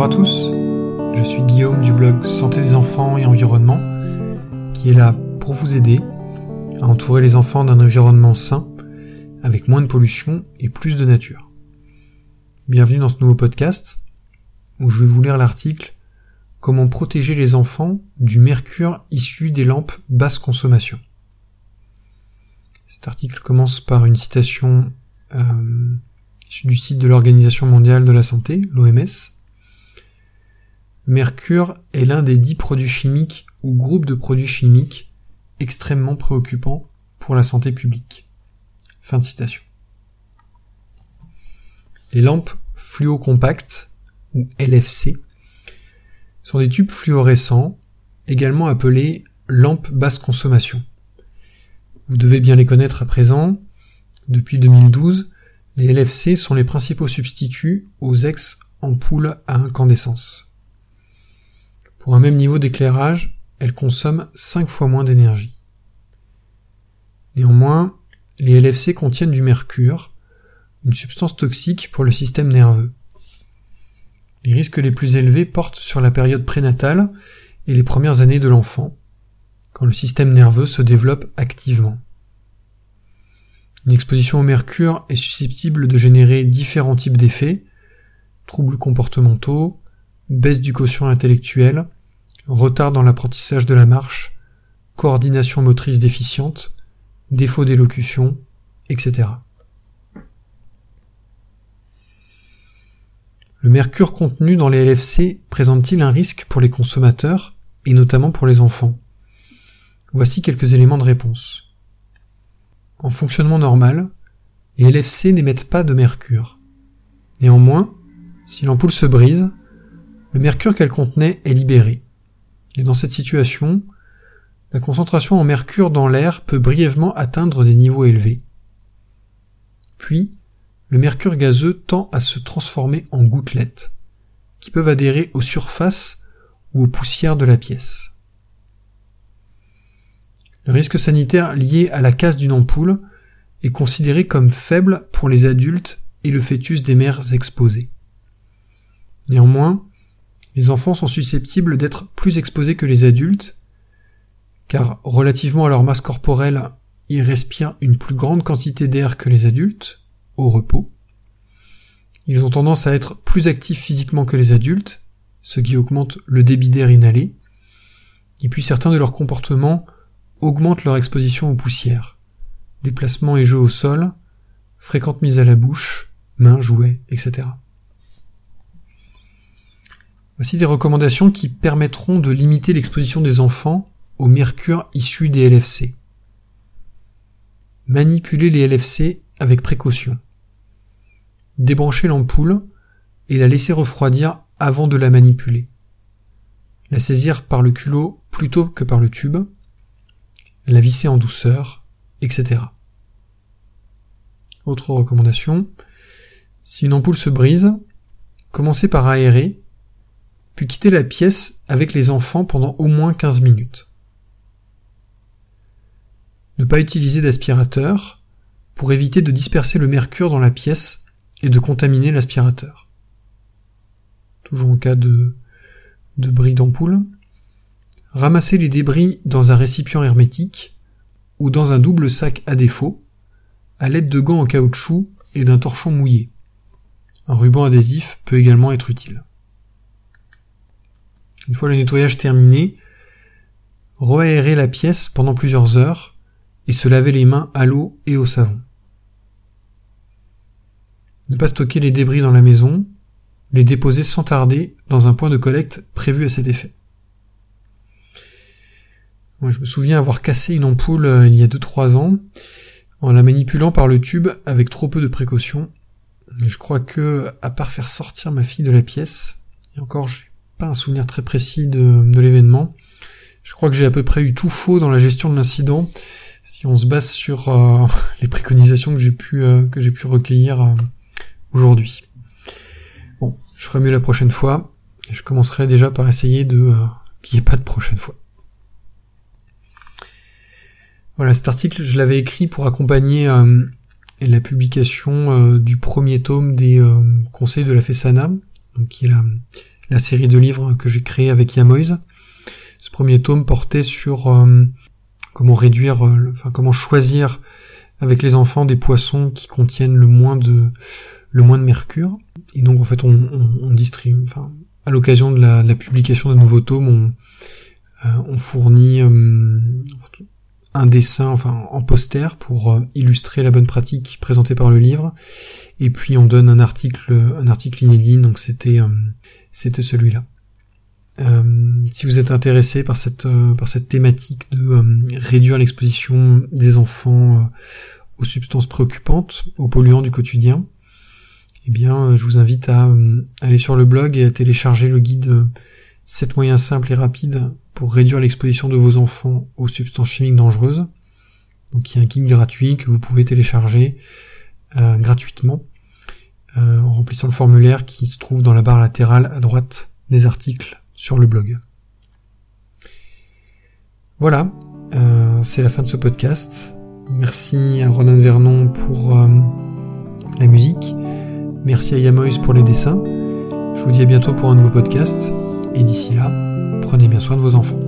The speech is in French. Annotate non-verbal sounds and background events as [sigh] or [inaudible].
Bonjour à tous, je suis Guillaume du blog Santé des enfants et environnement qui est là pour vous aider à entourer les enfants d'un environnement sain avec moins de pollution et plus de nature. Bienvenue dans ce nouveau podcast où je vais vous lire l'article Comment protéger les enfants du mercure issu des lampes basse consommation. Cet article commence par une citation euh, du site de l'Organisation mondiale de la santé, l'OMS. Mercure est l'un des dix produits chimiques ou groupes de produits chimiques extrêmement préoccupants pour la santé publique. Les lampes fluocompactes, ou LFC, sont des tubes fluorescents, également appelés lampes basse consommation. Vous devez bien les connaître à présent. Depuis 2012, les LFC sont les principaux substituts aux ex-ampoules à incandescence. Pour un même niveau d'éclairage, elles consomment 5 fois moins d'énergie. Néanmoins, les LFC contiennent du mercure, une substance toxique pour le système nerveux. Les risques les plus élevés portent sur la période prénatale et les premières années de l'enfant, quand le système nerveux se développe activement. Une exposition au mercure est susceptible de générer différents types d'effets, troubles comportementaux, baisse du quotient intellectuel, retard dans l'apprentissage de la marche, coordination motrice déficiente, défaut d'élocution, etc. Le mercure contenu dans les LFC présente-t-il un risque pour les consommateurs et notamment pour les enfants? Voici quelques éléments de réponse. En fonctionnement normal, les LFC n'émettent pas de mercure. Néanmoins, si l'ampoule se brise, le mercure qu'elle contenait est libéré. Et dans cette situation, la concentration en mercure dans l'air peut brièvement atteindre des niveaux élevés. Puis, le mercure gazeux tend à se transformer en gouttelettes, qui peuvent adhérer aux surfaces ou aux poussières de la pièce. Le risque sanitaire lié à la casse d'une ampoule est considéré comme faible pour les adultes et le fœtus des mères exposées. Néanmoins, les enfants sont susceptibles d'être plus exposés que les adultes, car relativement à leur masse corporelle, ils respirent une plus grande quantité d'air que les adultes, au repos. Ils ont tendance à être plus actifs physiquement que les adultes, ce qui augmente le débit d'air inhalé, et puis certains de leurs comportements augmentent leur exposition aux poussières, déplacements et jeux au sol, fréquentes mises à la bouche, mains, jouets, etc. Voici des recommandations qui permettront de limiter l'exposition des enfants au mercure issu des LFC. Manipuler les LFC avec précaution. Débrancher l'ampoule et la laisser refroidir avant de la manipuler. La saisir par le culot plutôt que par le tube la visser en douceur, etc. Autre recommandation, si une ampoule se brise, commencez par aérer, puis quittez la pièce avec les enfants pendant au moins 15 minutes. Ne pas utiliser d'aspirateur pour éviter de disperser le mercure dans la pièce et de contaminer l'aspirateur. Toujours en cas de, de bris d'ampoule. Ramassez les débris dans un récipient hermétique ou dans un double sac à défaut, à l'aide de gants en caoutchouc et d'un torchon mouillé. Un ruban adhésif peut également être utile. Une fois le nettoyage terminé, reaérer la pièce pendant plusieurs heures et se laver les mains à l'eau et au savon. Ne pas stocker les débris dans la maison, les déposer sans tarder dans un point de collecte prévu à cet effet. Moi, je me souviens avoir cassé une ampoule euh, il y a 2-3 ans en la manipulant par le tube avec trop peu de précautions. Je crois que, à part faire sortir ma fille de la pièce, et encore, j'ai pas un souvenir très précis de, l'événement, je crois que j'ai à peu près eu tout faux dans la gestion de l'incident, si on se base sur euh, [laughs] les préconisations que j'ai pu euh, pu recueillir aujourd'hui. Bon, je ferai mieux la prochaine fois. Je commencerai déjà par essayer de qu'il n'y ait pas de prochaine fois. Voilà, cet article, je l'avais écrit pour accompagner euh, la publication euh, du premier tome des euh, conseils de la FESANA, donc qui est la, la série de livres que j'ai créé avec Yamoise. Ce premier tome portait sur comment réduire, enfin comment choisir avec les enfants des poissons qui contiennent le moins de le moins de mercure. Et donc en fait on, on, distribue, enfin à l'occasion de la, publication d'un nouveau tome, on, on fournit un dessin enfin en poster pour euh, illustrer la bonne pratique présentée par le livre. Et puis on donne un article un article inédit. Donc c'était euh, c'était celui-là. Euh, si vous êtes intéressé par cette par cette thématique de réduire l'exposition des enfants aux substances préoccupantes aux polluants du quotidien eh bien je vous invite à aller sur le blog et à télécharger le guide 7 moyens simples et rapides pour réduire l'exposition de vos enfants aux substances chimiques dangereuses. Donc il y a un guide gratuit que vous pouvez télécharger euh, gratuitement euh, en remplissant le formulaire qui se trouve dans la barre latérale à droite des articles sur le blog. Voilà, euh, c'est la fin de ce podcast. Merci à Ronan Vernon pour la musique. Merci à Yamois pour les dessins. Je vous dis à bientôt pour un nouveau podcast. Et d'ici là, Prenez bien soin de vos enfants.